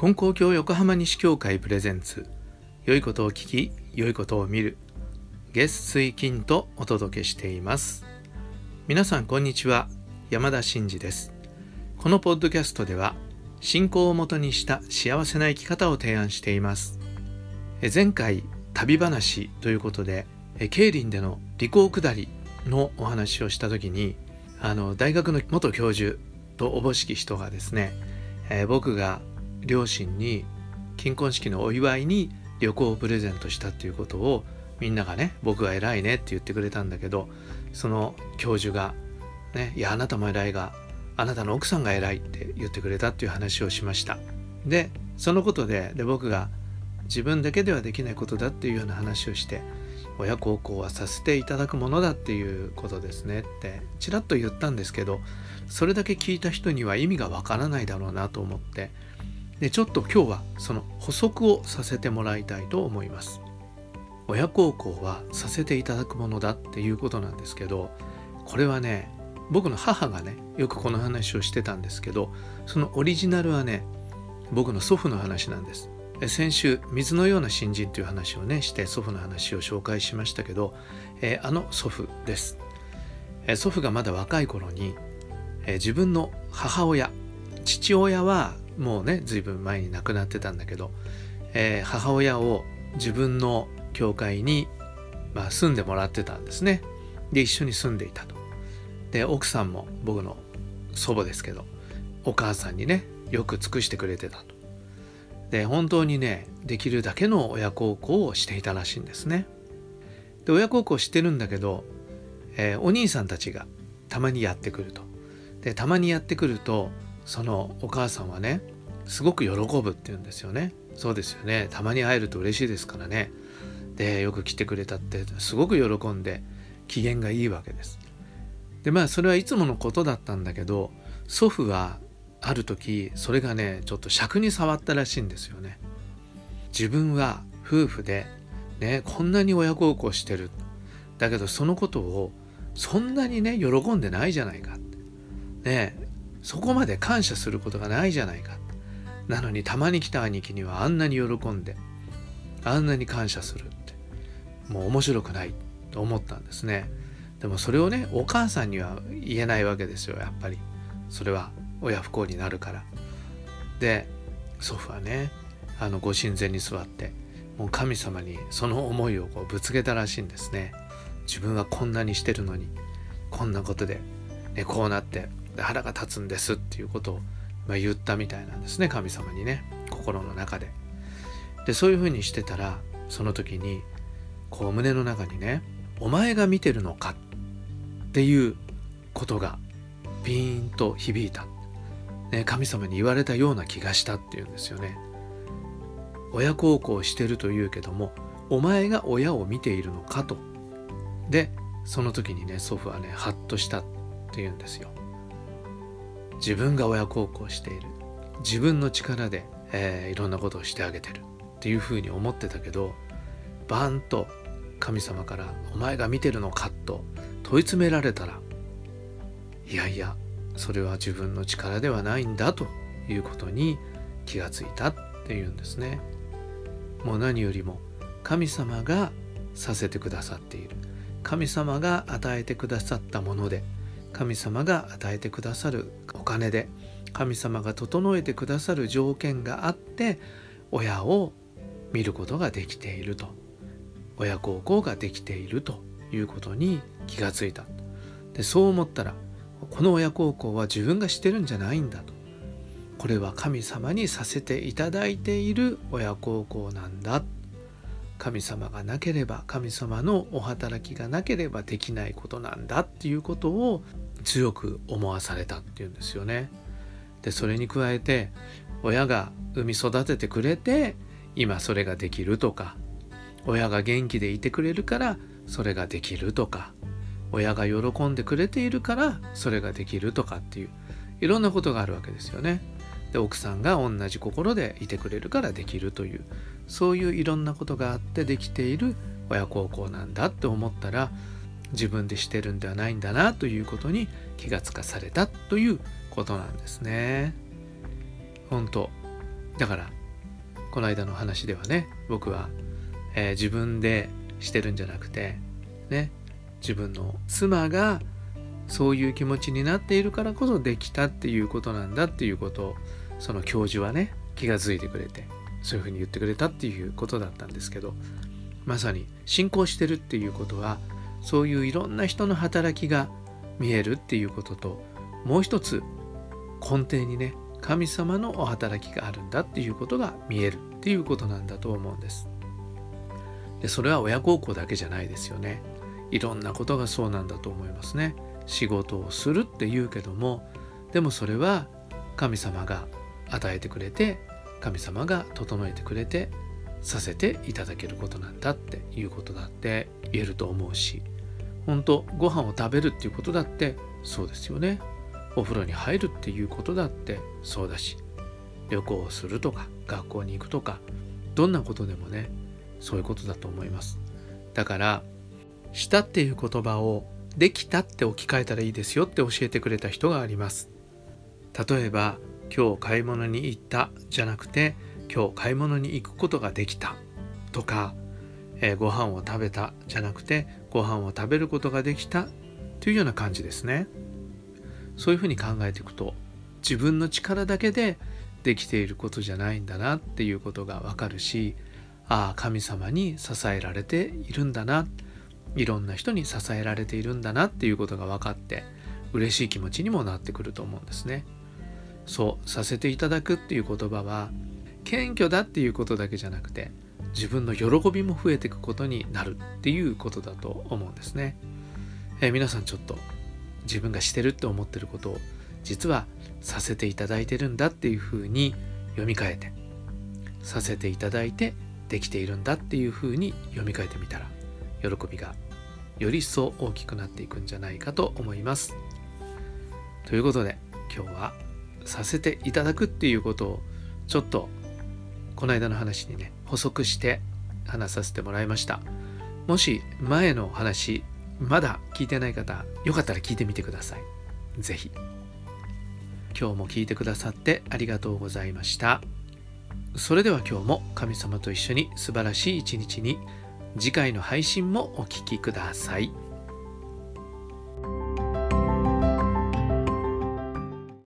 金光教横浜西教会プレゼンツ。良いことを聞き良いことを見る。月水金とお届けしています。皆さんこんにちは。山田真嗣です。このポッドキャストでは信仰をもとにした幸せな生き方を提案しています。前回旅話ということで競輪での理工下りのお話をした時にあの大学の元教授とおぼしき人がですね、えー、僕が両親に金婚式のお祝いに旅行をプレゼントしたっていうことをみんながね僕は偉いねって言ってくれたんだけどその教授がねいやあなたも偉いがあなたの奥さんが偉いって言ってくれたっていう話をしました。でそのことでで僕が自分だけではできないことだっていうような話をして親孝行はさせていただくものだっていうことですねってちらっと言ったんですけどそれだけ聞いた人には意味がわからないだろうなと思ってでちょっと今日はその補足をさせてもらいたいと思います。親孝行はさせていただくものだっていうことなんですけどこれはね僕の母がねよくこの話をしてたんですけどそのオリジナルはね僕の祖父の話なんです。先週水のような新人という話をねして祖父の話を紹介しましたけど、えー、あの祖父です、えー、祖父がまだ若い頃に、えー、自分の母親父親はもうね随分前に亡くなってたんだけど、えー、母親を自分の教会に、まあ、住んでもらってたんですね。で一緒に住んでいたと。で奥さんも僕の祖母ですけどお母さんにねよく尽くしてくれてたと。で本当にねできるだけの親孝行をしていたらしいんですね。で親孝行してるんだけど、えー、お兄さんたちがたまにやってくると。でたまにやってくるとそのお母さんはねすごく喜ぶって言うんですよね。そうですよね。たまに会えると嬉しいですからね。でよく来てくれたってすごく喜んで機嫌がいいわけです。でまあそれはいつものことだったんだけど祖父はある時それがねちょっと尺に触ったらしいんですよね。自分は夫婦でねこんなに親孝行してる。だけどそのことをそんなにね喜んでないじゃないかねそこまで感謝することがないじゃないか。なのにたまに来た兄貴にはあんなに喜んであんなに感謝するってもう面白くないと思ったんですね。でもそれをねお母さんには言えないわけですよやっぱり。それは親不幸になるから。で祖父はねあのご神前に座ってもう神様にその思いをこうぶつけたらしいんですね。自分はこんなにしてるのにこんなことで、ね、こうなってで腹が立つんですっていうことを、ま、言ったみたいなんですね神様にね心の中で。でそういうふうにしてたらその時にこう胸の中にね「お前が見てるのか」っていうことがピーンと響いた、ね、神様に言われたような気がしたっていうんですよね。親孝行してると言うけどもお前が親を見ているのかと。でその時にね祖父はねハッとしたっていうんですよ。自分が親孝行している自分の力で、えー、いろんなことをしてあげてるっていうふうに思ってたけどバーンと神様から「お前が見てるのか?」と問い詰められたらいやいやそれは自分の力ではないんだということに気がついたっていうんですね。もう何よりも神様がさせてくださっている神様が与えてくださったもので神様が与えてくださるお金で神様が整えてくださる条件があって親を見ることができていると。親孝行ができているということに気がついた。でそう思ったらこの親孝行は自分がしてるんじゃないんだと。これは神様にさせていただいている親孝行なんだ。神様がなければ神様のお働きがなければできないことなんだっていうことを強く思わされたっていうんですよね。でそれに加えて親が産み育ててくれて今それができるとか親が元気でいてくれるからそれができるとか親が喜んでくれているからそれができるとかっていういろんなことがあるわけですよね。で奥さんが同じ心でいてくれるからできるというそういういろんなことがあってできている親孝行なんだって思ったら自分でしてるんではないんだなということに気がつかされたということなんですね。本当だからこの間の話ではね僕は、えー、自分でしてるんじゃなくてね自分の妻がそういう気持ちになっているからこそできたっていうことなんだっていうことをその教授はね気が付いてくれてそういうふうに言ってくれたっていうことだったんですけどまさに信仰してるっていうことはそういういろんな人の働きが見えるっていうことともう一つ根底にね神様のお働きがあるんだっていうことが見えるっていうことなんだと思うんです。でそれは親孝行だけじゃないですよね。いろんなことがそうなんだと思いますね。仕事をするって言うけどもでもそれは神様が与えてくれて神様が整えてくれてさせていただけることなんだっていうことだって言えると思うし本当ご飯を食べるっていうことだってそうですよね。お風呂に入るっていうことだってそうだし旅行をするとか学校に行くとかどんなことでもねそういうことだと思います。だから「した」っていう言葉を「できた」って置き換えたらいいですよって教えてくれた人があります。例えば「今日買い物に行った」じゃなくて「今日買い物に行くことができた」とか「えー、ご飯を食べた」じゃなくて「ご飯を食べることができた」というような感じですね。そういうふうに考えていくと自分の力だけでできていることじゃないんだなっていうことがわかるしああ神様に支えられているんだないろんな人に支えられているんだなっていうことが分かって嬉しい気持ちにもなってくると思うんですね。そうさせていただくっていう言葉は謙虚だっていうことだけじゃなくて自分の喜びも増えていくことになるっていうことだと思うんですね。えー、皆さんちょっと自分がしてるって思ってることを実はさせていただいてるんだっていうふうに読み替えてさせていただいてできているんだっていうふうに読み替えてみたら喜びがより一層大きくなっていくんじゃないかと思います。ということで今日はさせていただくっていうことをちょっとこの間の話にね補足して話させてもらいました。もし前の話まだ聞いてない方よかったら聞いてみてください是非今日も聞いてくださってありがとうございましたそれでは今日も神様と一緒に素晴らしい一日に次回の配信もお聴きください。